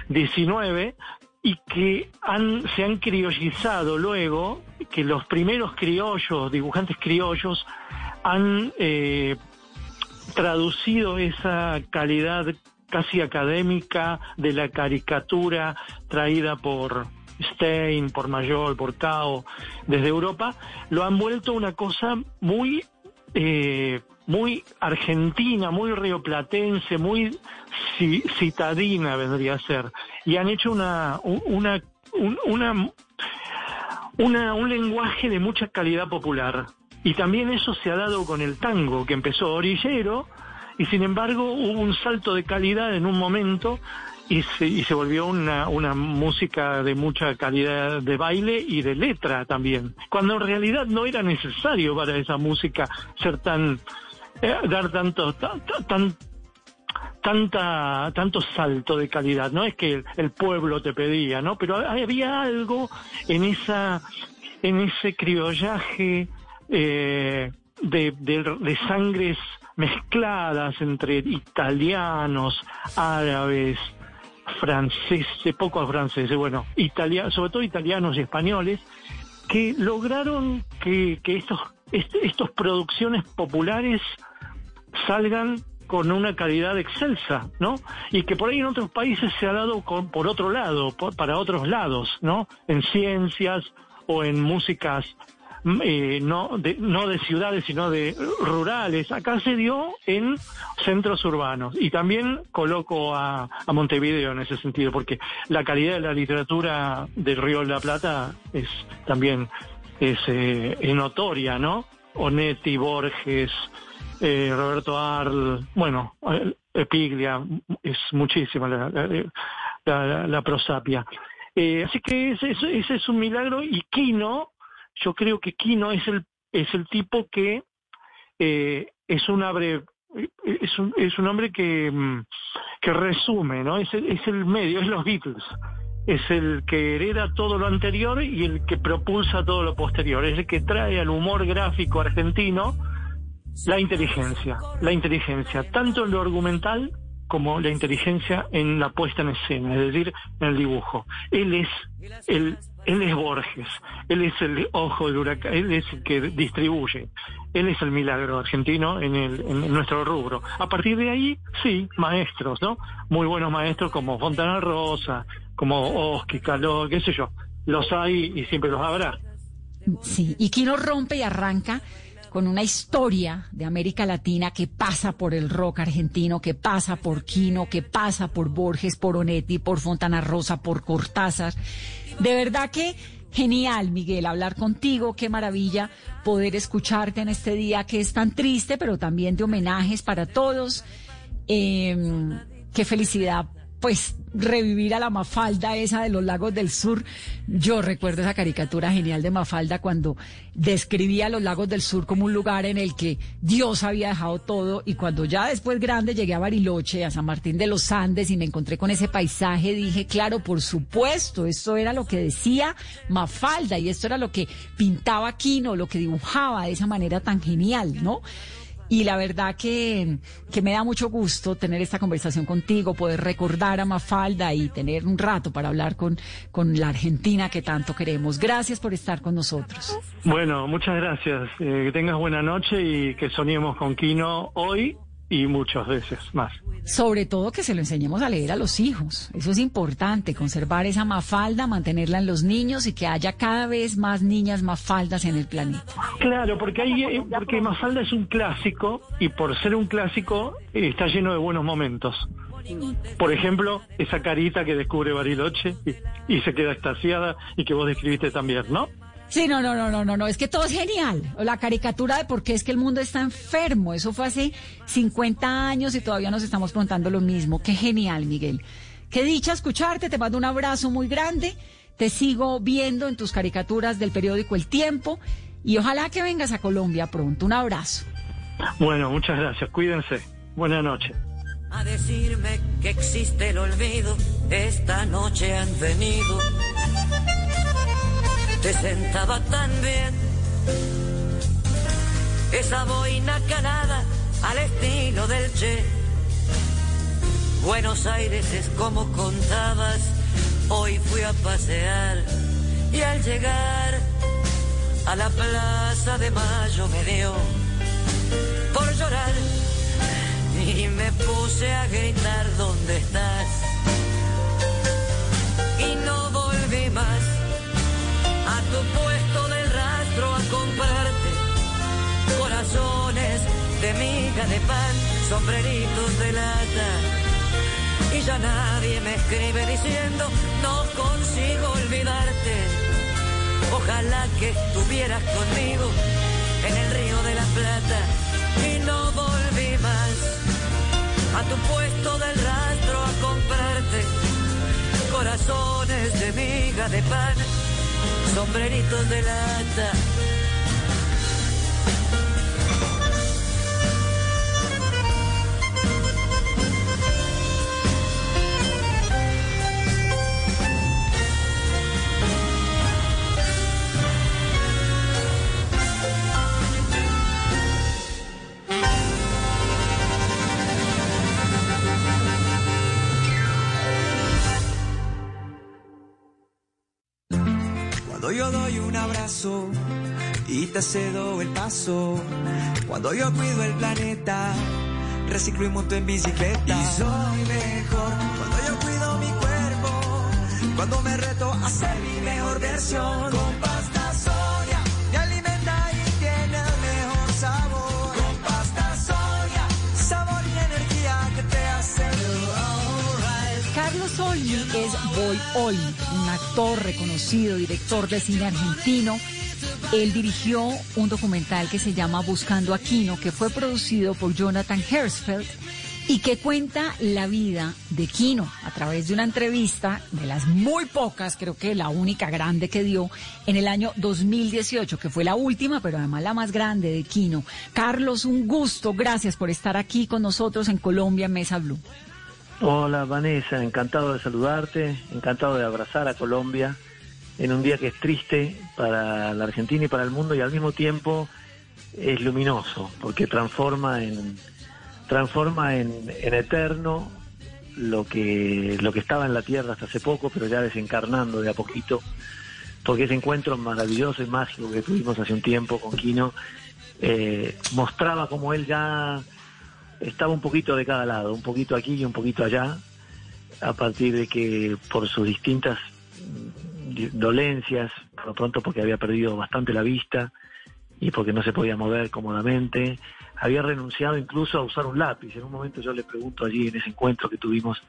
XIX y que se han criollizado luego, que los primeros criollos, dibujantes criollos, han eh, traducido esa calidad casi académica de la caricatura traída por Stein, por Mayol, por Cao, desde Europa, lo han vuelto una cosa muy eh, muy argentina, muy rioplatense, muy citadina vendría a ser. Y han hecho una, una, una, una, un lenguaje de mucha calidad popular. Y también eso se ha dado con el tango, que empezó orillero, y sin embargo hubo un salto de calidad en un momento y se, y se volvió una, una música de mucha calidad de baile y de letra también, cuando en realidad no era necesario para esa música ser tan eh, dar tanto, tan, tanta, tanto salto de calidad. No es que el, pueblo te pedía, ¿no? Pero había algo en esa, en ese criollaje eh, de, de, sangres mezcladas entre italianos, árabes, franceses, pocos franceses, bueno, italianos, sobre todo italianos y españoles, que lograron que, que estos, estos producciones populares salgan con una calidad excelsa, ¿no? Y que por ahí en otros países se ha dado por otro lado, para otros lados, ¿no? En ciencias o en músicas mm, eh, no, de, ciudades, sino de rurales. Acá se dio en centros urbanos. Y también coloco a, Montevideo en ese sentido, porque la calidad de la literatura del Río de la Plata es también es, eh, notoria, ¿no? Onetti, Borges, eh, Roberto Arl, bueno, Epiglia, es muchísima la, prosapia. Eh, así que ese, es un milagro y Quino, yo creo que Quino es el, es el tipo que eh, es un abre, es un, es un hombre que, mm, que resume, ¿no? Es el, es el medio, es los Beatles. Es el que hereda todo lo anterior y el que propulsa todo lo posterior. Es el que trae al humor gráfico argentino la inteligencia, la inteligencia, tanto en lo argumental como la inteligencia en la puesta en escena, es decir, en el dibujo. Él es el, él es Borges, él es el ojo del huracán, él es el que distribuye, él es el milagro argentino en, el, en nuestro rubro. A partir de ahí, sí, maestros, ¿no? Muy buenos maestros como Fontana Rosa, como Oski, Caló, qué sé yo. Los hay y siempre los habrá. Sí, y Quino rompe y arranca con una historia de América Latina que pasa por el rock argentino, que pasa por Quino, que pasa por Borges, por Onetti, por Fontana Rosa, por Cortázar. De verdad que genial, Miguel, hablar contigo, qué maravilla poder escucharte en este día que es tan triste, pero también de homenajes para todos. Em, qué felicidad pues revivir a la Mafalda esa de los lagos del sur. Yo recuerdo esa caricatura genial de Mafalda cuando describía los lagos del sur como un lugar en el que Dios había dejado todo y cuando ya después grande llegué a Bariloche, a San Martín de los Andes y me encontré con ese paisaje, dije, claro, por supuesto, esto era lo que decía Mafalda y esto era lo que pintaba Quino, lo que dibujaba de esa manera tan genial, ¿no? Y la verdad que, que me da mucho gusto tener esta conversación contigo, poder recordar a Mafalda y tener un rato para hablar con, con la Argentina que tanto queremos. Gracias por estar con nosotros. Bueno, muchas gracias. Eh, que tengas buena noche y que soñemos con Kino hoy y muchas veces más. Sobre todo que se lo enseñemos a leer a los hijos. Eso es importante, conservar esa mafalda, mantenerla en los niños y que haya cada vez más niñas mafaldas en el planeta. Claro, porque hay, eh, porque mafalda es un clásico y por ser un clásico eh, está lleno de buenos momentos. Por ejemplo, esa carita que descubre Bariloche y, y se queda extasiada y que vos describiste también, ¿no? Sí, no, no, no, no, no, no, es que todo es genial. La caricatura de por qué es que el mundo está enfermo, eso fue hace 50 años y todavía nos estamos preguntando lo mismo. Qué genial, Miguel. Qué dicha escucharte, te mando un abrazo muy grande te sigo viendo en tus caricaturas del periódico El Tiempo y ojalá que vengas a Colombia pronto. Un abrazo. Bueno, muchas gracias. Cuídense. Buenas noches. A decirme que existe el olvido, esta noche han venido. Te sentaba tan bien esa boina calada al estilo del Che. Buenos Aires es como contabas, hoy fui a pasear y al llegar a la plaza de Mayo me dio por llorar y me puse a gritar ¿dónde estás? A tu puesto del rastro a comprarte corazones de miga de pan, sombreritos de lata. Y ya nadie me escribe diciendo no consigo olvidarte. Ojalá que estuvieras conmigo en el río de la Plata y no volví más a tu puesto del rastro a comprarte corazones de miga de pan, sombreritos de lata. Te cedo el paso. Cuando yo cuido el planeta, reciclo y monto en bicicleta. Y soy mejor cuando yo cuido mi cuerpo. Cuando me reto a ser mi mejor versión. Con pasta Sonia me alimenta y tiene el mejor sabor. Con pasta Sonia, sabor y energía que te hace. Carlos Olmi es Boy Olmi, un actor reconocido, director de cine argentino. Él dirigió un documental que se llama Buscando a Kino, que fue producido por Jonathan Hersfeld y que cuenta la vida de Kino a través de una entrevista de las muy pocas, creo que la única grande que dio en el año 2018, que fue la última, pero además la más grande de Kino. Carlos, un gusto, gracias por estar aquí con nosotros en Colombia Mesa Blue. Hola Vanessa, encantado de saludarte, encantado de abrazar a Colombia en un día que es triste para la Argentina y para el mundo y al mismo tiempo es luminoso porque transforma en transforma en, eterno lo que lo que estaba en la tierra hasta hace poco, pero ya desencarnando de a poquito, porque ese encuentro maravilloso y mágico que tuvimos hace un tiempo con Quino eh, mostraba como él ya estaba un poquito de cada lado, un poquito aquí y un poquito allá, a partir de que por sus distintas dolencias, por lo pronto porque había perdido bastante la vista y porque no se podía mover cómodamente, había renunciado incluso a usar un lápiz. En un momento yo le pregunto allí en ese encuentro que tuvimos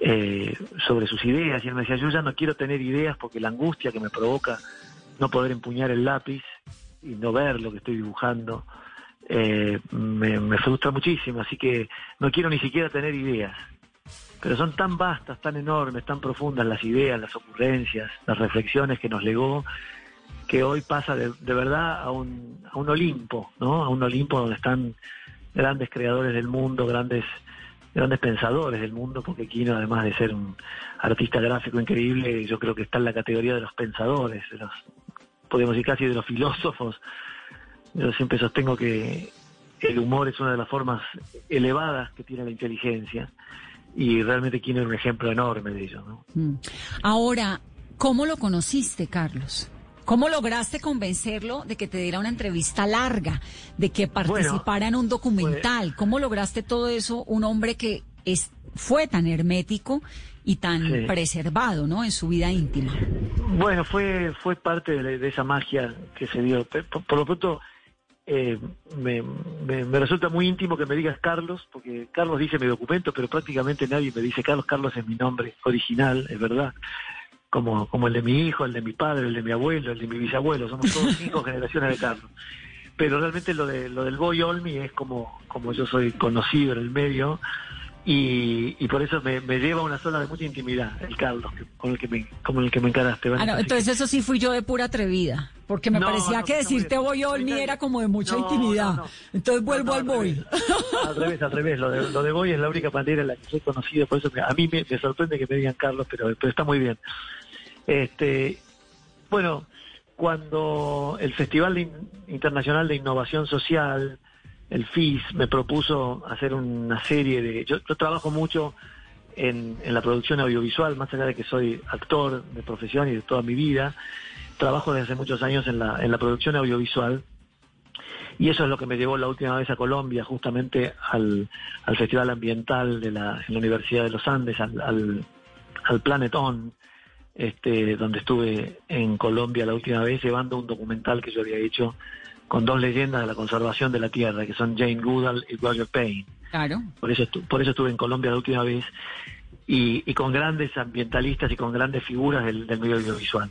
eh, sobre sus ideas y él me decía, yo ya no quiero tener ideas porque la angustia que me provoca no poder empuñar el lápiz y no ver lo que estoy dibujando eh, me, me frustra muchísimo, así que no quiero ni siquiera tener ideas. Pero son tan vastas, tan enormes, tan profundas las ideas, las ocurrencias, las reflexiones que nos legó, que hoy pasa de, de verdad a un, a un Olimpo, ¿no? A un Olimpo donde están grandes creadores del mundo, grandes grandes pensadores del mundo, porque Kino, además de ser un artista gráfico increíble, yo creo que está en la categoría de los pensadores, de los, podemos decir casi de los filósofos. Yo siempre sostengo que el humor es una de las formas elevadas que tiene la inteligencia y realmente Kino es un ejemplo enorme de ello. ¿no? Mm. Ahora, ¿cómo lo conociste, Carlos? ¿Cómo lograste convencerlo de que te diera una entrevista larga, de que participara en un documental? pues- ¿Cómo lograste todo eso? Un hombre que es, fue tan hermético y tan Sí. preservado, ¿no? En su vida íntima. Bueno, fue fue parte de, de esa magia que se dio. Por lo pronto, eh, me, me- me resulta muy íntimo que me digas Carlos, porque Carlos dice mi documento, pero prácticamente nadie me dice Carlos. Carlos es mi nombre original, es verdad. Como, como el de mi hijo, el de mi padre, el de mi abuelo, el de mi bisabuelo. Somos todos cinco generaciones de Carlos. Pero realmente lo, de, lo del Boy Olmi es como, como yo soy conocido en el medio. Y, y por eso me, me lleva a una zona de mucha intimidad, el Carlos, que- con el que me, con el que me encaraste. Ah, no, entonces eso sí fui yo de pura atrevida, porque me No, parecía no, que decirte voy Olmi era como de mucha intimidad. Entonces vuelvo al boy. revés. Al revés, al revés. Lo de, lo de Boy es la única manera en la que soy conocido, por eso me- a mí me, me sorprende que me digan Carlos, pero, pero está muy bien. Este, bueno, cuando el Festival Internacional de Innovación Social, el FIS, me propuso hacer una serie de... Yo, yo trabajo mucho en, la producción audiovisual, más allá de que soy actor de profesión y de toda mi vida, trabajo desde hace muchos años en la, en la producción audiovisual. Y eso es lo que me llevó la última vez a Colombia, justamente al, al Festival Ambiental de la, en la Universidad de los Andes, al, al, al Planet On, este, donde estuve en Colombia la última vez llevando un documental que yo había hecho con dos leyendas de la conservación de la tierra, que son Jane Goodall y Roger Payne. Claro. Por eso, estu- por eso estuve en Colombia la última vez y, y con grandes ambientalistas y con grandes figuras del, del medio audiovisual.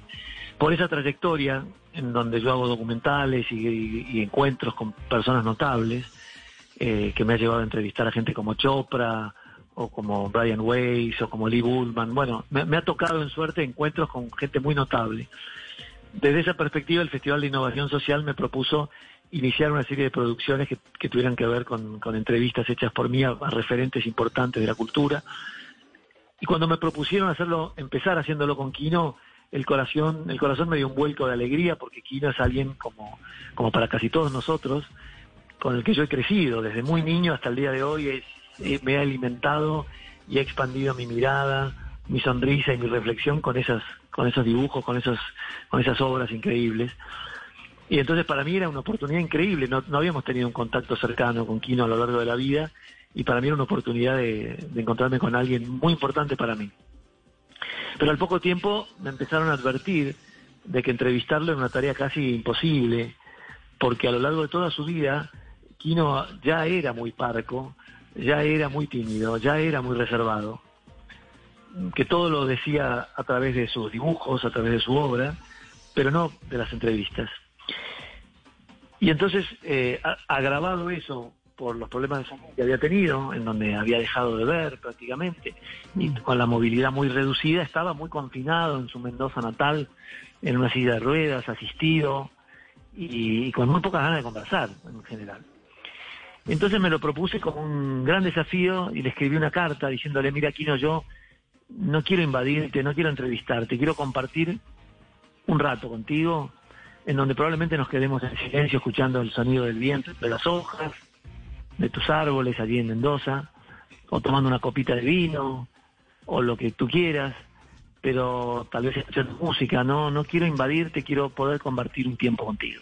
Por esa trayectoria, en donde yo hago documentales y, y- y encuentros con personas notables, eh, que me ha llevado a entrevistar a gente como Chopra, o como Brian Weiss, o como Lee Bullman. Bueno, me, me ha tocado en suerte encuentros con gente muy notable. Desde esa perspectiva, el Festival de Innovación Social me propuso iniciar una serie de producciones que, tuvieran que ver con, entrevistas hechas por mí a, a referentes importantes de la cultura. Y cuando me propusieron hacerlo, empezar haciéndolo con Kino, el corazón, el corazón me dio un vuelco de alegría porque Kino es alguien como, como para casi todos nosotros, con el que yo he crecido desde muy niño hasta el día de hoy, es- eh, me ha alimentado y ha expandido mi mirada, mi sonrisa y mi reflexión con esas, con esos dibujos, con esos, con esas obras increíbles. Y entonces para mí era una oportunidad increíble, no, no habíamos tenido un contacto cercano con Kino a lo largo de la vida y para mí era una oportunidad de, de encontrarme con alguien muy importante para mí. Pero al poco tiempo me empezaron a advertir de que entrevistarlo era una tarea casi imposible, porque a lo largo de toda su vida, Kino ya era muy parco, ya era muy tímido, ya era muy reservado, que todo lo decía a través de sus dibujos, a través de su obra, pero no de las entrevistas. Y entonces, eh, agravado eso por los problemas de salud que había tenido, en donde había dejado de ver prácticamente, y con la movilidad muy reducida, estaba muy confinado en su Mendoza natal, en una silla de ruedas, asistido, y, y con muy pocas ganas de conversar en general. Entonces me lo propuse como un gran desafío y le escribí una carta diciéndole, mira, Kino, yo no quiero invadirte, no quiero entrevistarte, quiero compartir un rato contigo en donde probablemente nos quedemos en silencio escuchando el sonido del viento de las hojas, de tus árboles allí en Mendoza, o tomando una copita de vino, o lo que tú quieras, pero tal vez escuchando música, no, no quiero invadirte, quiero poder compartir un tiempo contigo.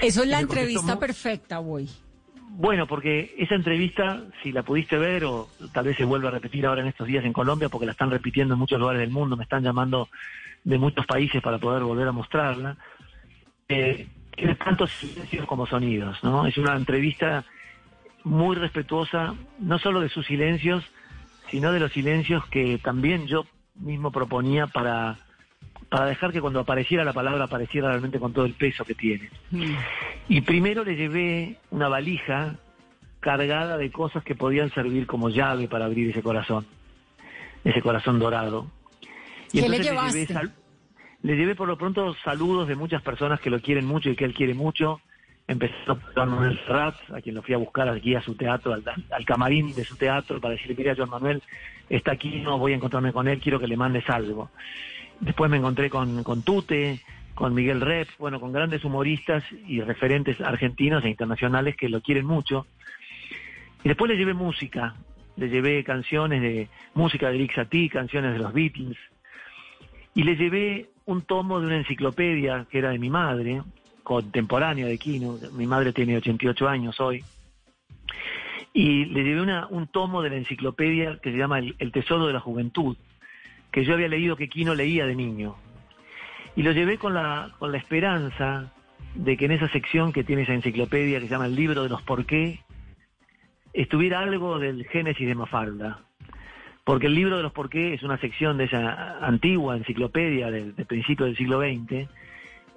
Eso es la entrevista perfecta, voy. Bueno, porque esa entrevista, si la pudiste ver, o tal vez se vuelva a repetir ahora en estos días en Colombia, porque la están repitiendo en muchos lugares del mundo, me están llamando de muchos países para poder volver a mostrarla, eh, tiene tantos silencios como sonidos, ¿no? Es una entrevista muy respetuosa, no solo de sus silencios, sino de los silencios que también yo mismo proponía para, para dejar que cuando apareciera la palabra apareciera realmente con todo el peso que tiene. Y primero le llevé una valija cargada de cosas que podían servir como llave para abrir ese corazón, ese corazón dorado. ¿Qué le entonces llevaste? llevé, sal- le llevé por lo pronto saludos de muchas personas que lo quieren mucho y que él quiere mucho. Empezó por Juan Manuel Serrat, a quien lo fui a buscar aquí a su teatro, al, al camarín de su teatro, para decirle, mira, Joan Manuel está aquí, no voy a encontrarme con él, quiero que le mandes algo. Después me encontré con, con Tute, con Miguel Rep, bueno, con grandes humoristas y referentes argentinos e internacionales que lo quieren mucho. Y después le llevé música, le llevé canciones de música de Eric Satie, canciones de los Beatles, y le llevé un tomo de una enciclopedia que era de mi madre, contemporánea de Kino, mi madre tiene 88 años hoy, y le llevé una, un tomo de la enciclopedia que se llama El Tesoro de la Juventud, que yo había leído que Kino leía de niño. Y lo llevé con la, con la esperanza de que en esa sección que tiene esa enciclopedia que se llama El libro de los por qué, estuviera algo del Génesis de Mafalda. Porque el libro de los por qué es una sección de esa antigua enciclopedia del, del principio del siglo XX,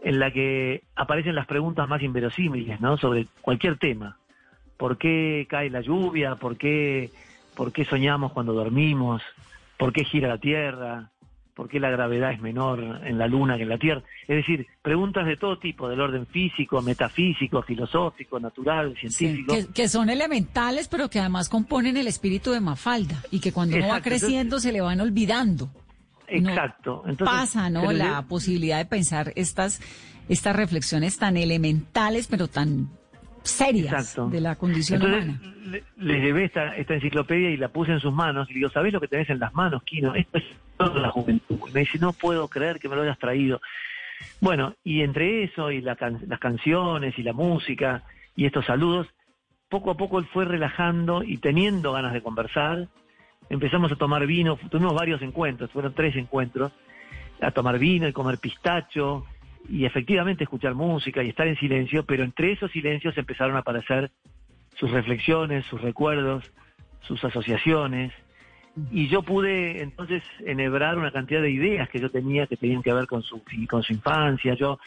en la que aparecen las preguntas más inverosímiles, ¿no? Sobre cualquier tema. ¿Por qué cae la lluvia? ¿Por qué por qué soñamos cuando dormimos, por qué gira la Tierra, por qué la gravedad es menor en la Luna que en la Tierra. Es decir, preguntas de todo tipo, del orden físico, metafísico, filosófico, natural, científico. que, que, son elementales, pero que además componen el espíritu de Mafalda y que cuando uno va creciendo se le van olvidando. Exacto. Entonces, pasa, ¿no? La posibilidad de pensar estas, estas reflexiones tan elementales, pero tan serias de la condición humana. Le, llevé esta, esta enciclopedia y la puse en sus manos y le digo, ¿sabés lo que tenés en las manos, Kino? Esto es toda la juventud. Me dice, no puedo creer que me lo hayas traído. Bueno, y entre eso y las canciones y la música y estos saludos, poco a poco él fue relajando y teniendo ganas de conversar. Empezamos a tomar vino, tuvimos varios encuentros, fueron tres encuentros, a tomar vino y comer pistacho, y efectivamente escuchar música y estar en silencio, pero entre esos silencios empezaron a aparecer sus reflexiones, sus recuerdos, sus asociaciones, y yo pude entonces enhebrar una cantidad de ideas que yo tenía que tenían que ver con su, con su infancia. Yo,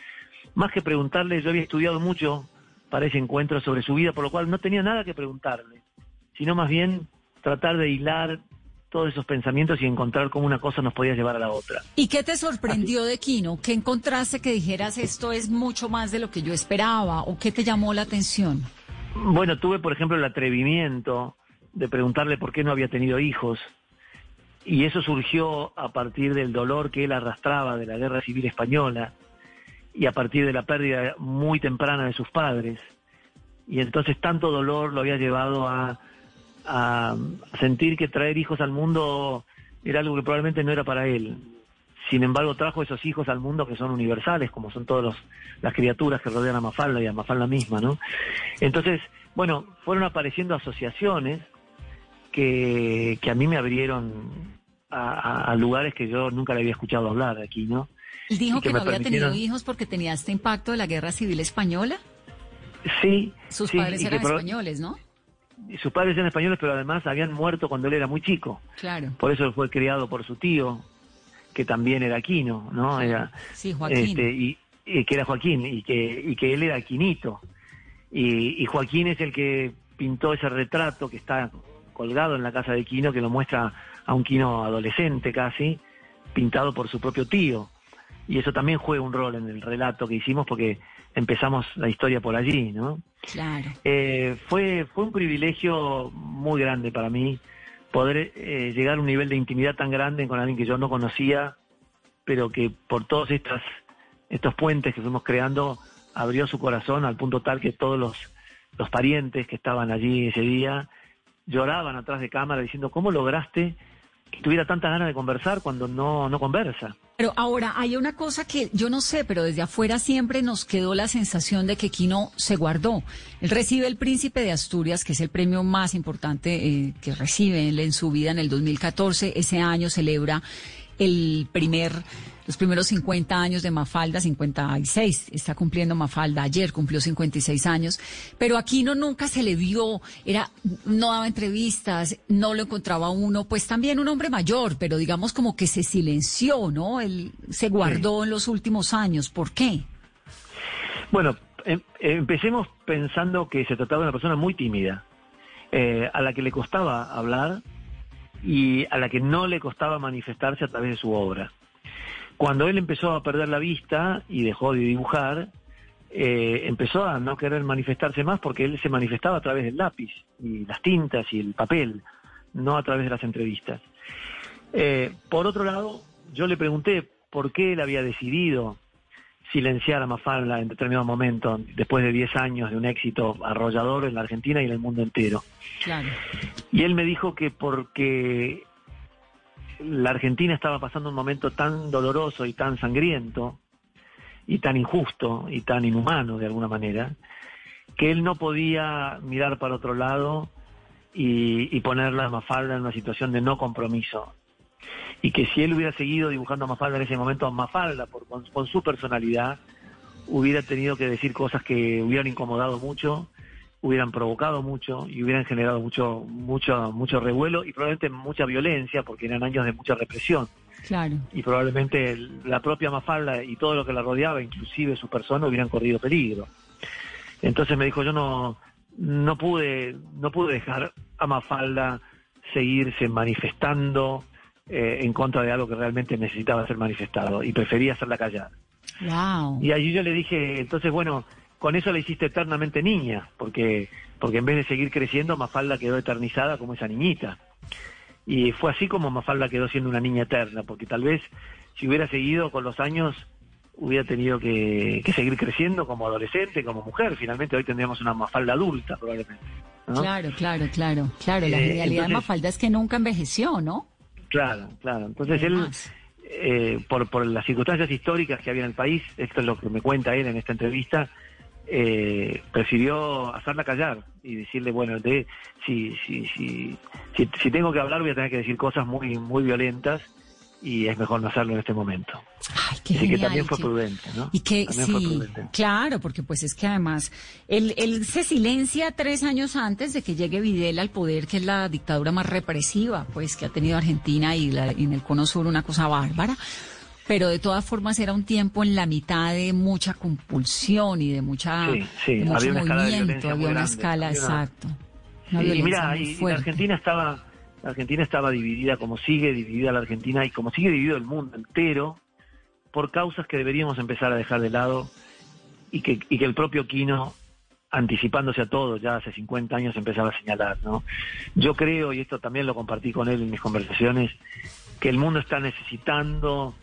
más que preguntarle, yo había estudiado mucho para ese encuentro sobre su vida, por lo cual no tenía nada que preguntarle, sino más bien tratar de hilar todos esos pensamientos y encontrar cómo una cosa nos podía llevar a la otra. ¿Y qué te sorprendió de Kino? ¿Qué encontraste que dijeras esto es mucho más de lo que yo esperaba? ¿O qué te llamó la atención? Bueno, tuve, por ejemplo, el atrevimiento de preguntarle por qué no había tenido hijos. Y eso surgió a partir del dolor que él arrastraba de la guerra civil española y a partir de la pérdida muy temprana de sus padres. Y entonces tanto dolor lo había llevado a a, sentir que traer hijos al mundo era algo que probablemente no era para él. Sin embargo, trajo esos hijos al mundo que son universales, como son todas las criaturas que rodean a Mafalda y a Mafalda misma, ¿no? Entonces, bueno, fueron apareciendo asociaciones que, que a mí me abrieron a, lugares que yo nunca le había escuchado hablar aquí, ¿no? ¿Y dijo que, no había tenido hijos porque tenía este impacto de la guerra civil española? Sí. Sus padres eran españoles, ¿no? Sus padres eran españoles, pero además habían muerto cuando él era muy chico. Claro. Por eso fue criado por su tío, que también era aquino, ¿no? Era, sí, Joaquín. Este, y, que era Joaquín, y que, y que él era aquinito. Y, y, Joaquín es el que pintó ese retrato que está colgado en la casa de Quino, que lo muestra a un Quino adolescente casi, pintado por su propio tío. Y eso también juega un rol en el relato que hicimos porque empezamos la historia por allí, ¿no? Claro. Eh, fue, fue un privilegio muy grande para mí poder eh, llegar a un nivel de intimidad tan grande con alguien que yo no conocía, pero que por todos estas, estos puentes que fuimos creando abrió su corazón al punto tal que todos los, los parientes que estaban allí ese día lloraban atrás de cámara diciendo, ¿cómo lograste que tuviera tantas ganas de conversar cuando no, no conversa? Pero ahora hay una cosa que yo no sé, pero desde afuera siempre nos quedó la sensación de que Quino se guardó. Él recibe el Príncipe de Asturias, que es el premio más importante eh, que recibe él en su vida en el 2014. Ese año celebra el primer los primeros 50 años de Mafalda, 56, está cumpliendo Mafalda, ayer cumplió 56 años, pero aquí no nunca se le vio, era, no daba entrevistas, no lo encontraba uno, pues también un hombre mayor, pero digamos como que se silenció, ¿no? Él se guardó en los últimos años, ¿por qué? Bueno, em, empecemos pensando que se trataba de una persona muy tímida, eh, a la que le costaba hablar y a la que no le costaba manifestarse a través de su obra. Cuando él empezó a perder la vista y dejó de dibujar, eh, empezó a no querer manifestarse más porque él se manifestaba a través del lápiz y las tintas y el papel, no a través de las entrevistas. Eh, por otro lado, yo le pregunté por qué él había decidido silenciar a Mafalda en determinado momento, después de 10 años de un éxito arrollador en la Argentina y en el mundo entero. Y él me dijo que porque la Argentina estaba pasando un momento tan doloroso y tan sangriento y tan injusto y tan inhumano de alguna manera, que él no podía mirar para otro lado y, y poner a Mafalda en una situación de no compromiso. Y que si él hubiera seguido dibujando a Mafalda en ese momento, a Mafalda, por, con su personalidad, hubiera tenido que decir cosas que hubieran incomodado mucho hubieran provocado mucho y hubieran generado mucho, mucho, mucho revuelo y probablemente mucha violencia, porque eran años de mucha represión. Claro. Y probablemente la propia Mafalda y todo lo que la rodeaba, inclusive su persona, hubieran corrido peligro. Entonces me dijo, yo no, no pude, no pude dejar a Mafalda seguirse manifestando eh, en contra de algo que realmente necesitaba ser manifestado y prefería hacerla callar. Wow. Y allí yo le dije, entonces bueno, con eso la hiciste eternamente niña, porque, porque en vez de seguir creciendo, Mafalda quedó eternizada como esa niñita. Y fue así como Mafalda quedó siendo una niña eterna, porque tal vez si hubiera seguido con los años, hubiera tenido que, que seguir creciendo como adolescente, como mujer. Finalmente hoy tendríamos una Mafalda adulta, probablemente. ¿no? Claro, claro, claro, claro. La Eh, genialidad de entonces- Mafalda es que nunca envejeció, ¿no? Claro, claro. Entonces él, eh, por, por las circunstancias históricas que había en el país, esto es lo que me cuenta él en esta entrevista, eh, prefirió hacerla callar y decirle, bueno, de, si, si, si, si, si tengo que hablar voy a tener que decir cosas muy, muy violentas y es mejor no hacerlo en este momento. Ay, qué Así que también fue prudente, ¿no? Y que También sí, claro, porque pues es que además él, él se silencia tres años antes de que llegue Videla al poder, que es la dictadura más represiva, pues que ha tenido Argentina y, la- y en el Cono Sur una cosa bárbara. Pero de todas formas era un tiempo en la mitad de mucha compulsión y de mucha Sí, sí, de mucho había una movimiento, había una grande, escala, había una- exacto. Una y mira, y- la. Argentina estaba, la Argentina estaba dividida como sigue dividida la Argentina y como sigue dividido el mundo entero por causas que deberíamos empezar a dejar de lado y que, y que el propio Quino, anticipándose a todo, ya hace 50 años empezaba a señalar, ¿no? Yo creo, y esto también lo compartí con él en mis conversaciones, que el mundo está necesitando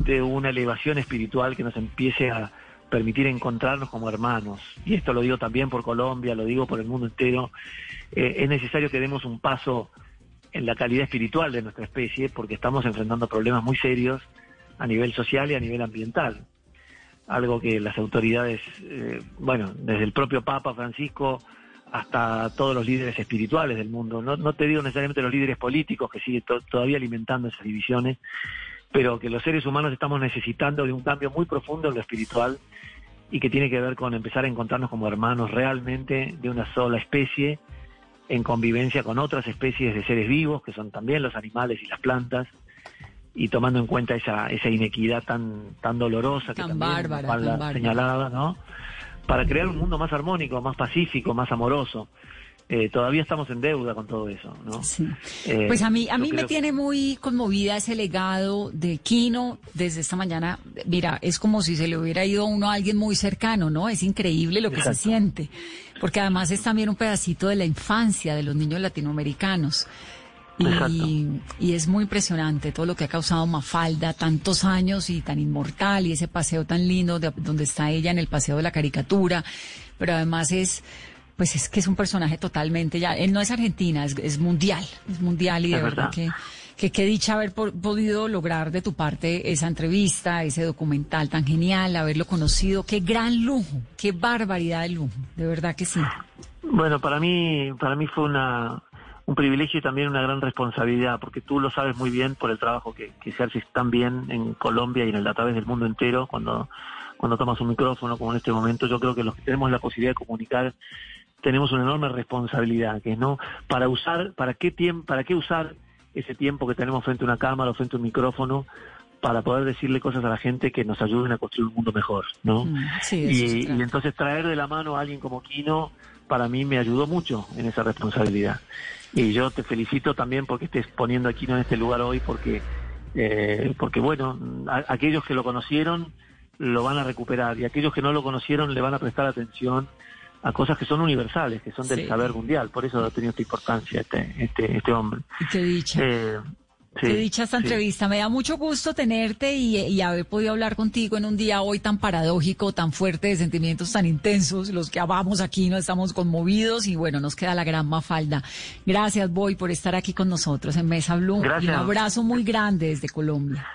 de una elevación espiritual que nos empiece a permitir encontrarnos como hermanos. Y esto lo digo también por Colombia, lo digo por el mundo entero. Eh, es necesario que demos un paso en la calidad espiritual de nuestra especie porque estamos enfrentando problemas muy serios a nivel social y a nivel ambiental. Algo que las autoridades, eh, bueno, desde el propio Papa Francisco hasta todos los líderes espirituales del mundo, no, no te digo necesariamente los líderes políticos que siguen to- todavía alimentando esas divisiones, pero que los seres humanos estamos necesitando de un cambio muy profundo en lo espiritual y que tiene que ver con empezar a encontrarnos como hermanos realmente de una sola especie, en convivencia con otras especies de seres vivos, que son también los animales y las plantas, y tomando en cuenta esa, esa inequidad tan, tan dolorosa que también bárbara, tan señalaba, ¿no? Para crear un mundo más armónico, más pacífico, más amoroso. Eh, todavía estamos en deuda con todo eso, ¿no? Sí. Eh, Pues a mí, a mí me tiene muy conmovida ese legado de Kino desde esta mañana. Mira, es como si se le hubiera ido a uno a alguien muy cercano, ¿no? Es increíble lo que se siente. Porque además es también un pedacito de la infancia de los niños latinoamericanos. Y, y es muy impresionante todo lo que ha causado Mafalda, tantos años y tan inmortal, y ese paseo tan lindo de- donde está ella en el paseo de la caricatura, pero además es, pues es que es un personaje totalmente ya, él no es argentina, es, es mundial, es mundial y de verdad, verdad. que, que qué dicha haber po- podido lograr de tu parte esa entrevista, ese documental tan genial, haberlo conocido, qué gran lujo, qué barbaridad de lujo, de verdad que sí. Bueno, para mí, para mí fue una, un privilegio y también una gran responsabilidad, porque tú lo sabes muy bien por el trabajo que, que hace tan bien en Colombia y en el, a través del mundo entero cuando, cuando tomas un micrófono, como en este momento. Yo creo que los que tenemos la posibilidad de comunicar tenemos una enorme responsabilidad, que es no para usar, para qué tiempo, para qué usar ese tiempo que tenemos frente a una cámara o frente a un micrófono para poder decirle cosas a la gente que nos ayuden a construir un mundo mejor, ¿no? Mm, sí, y, y entonces traer de la mano a alguien como Kino para mí me ayudó mucho en esa responsabilidad. Y yo te felicito también porque estés poniendo a Kino en este lugar hoy, porque, eh, porque bueno, a- aquellos que lo conocieron lo van a recuperar y aquellos que no lo conocieron le van a prestar atención a cosas que son universales, que son del Sí. saber mundial. Por eso ha tenido esta importancia este, este, este hombre. Qué dicha. Eh, Qué sí, dicha esta sí. entrevista. Me da mucho gusto tenerte y, y haber podido hablar contigo en un día hoy tan paradójico, tan fuerte, de sentimientos tan intensos. Los que amamos aquí no estamos conmovidos y bueno, nos queda la gran mafalda. Gracias, Boy, por estar aquí con nosotros en Mesa Blue. Y Gracias. un abrazo muy grande desde Colombia.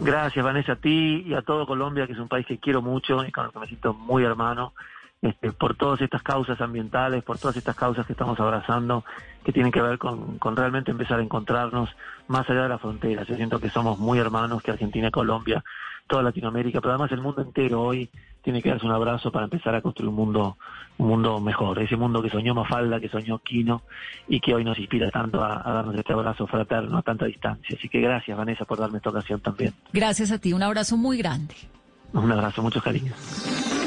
Gracias, Vanessa, a ti y a todo Colombia, que es un país que quiero mucho y con el que me siento muy hermano, este, por todas estas causas ambientales, por todas estas causas que estamos abrazando, que tienen que ver con, con realmente empezar a encontrarnos más allá de las fronteras. Yo siento que somos muy hermanos, que Argentina, Colombia, toda Latinoamérica, pero además el mundo entero hoy tiene que darse un abrazo para empezar a construir un mundo, un mundo mejor, ese mundo que soñó Mafalda, que soñó Quino y que hoy nos inspira tanto a, a darnos este abrazo fraterno a tanta distancia. Así que gracias, Vanessa, por darme esta ocasión también. Gracias a ti, un abrazo muy grande. Un abrazo, muchos cariños.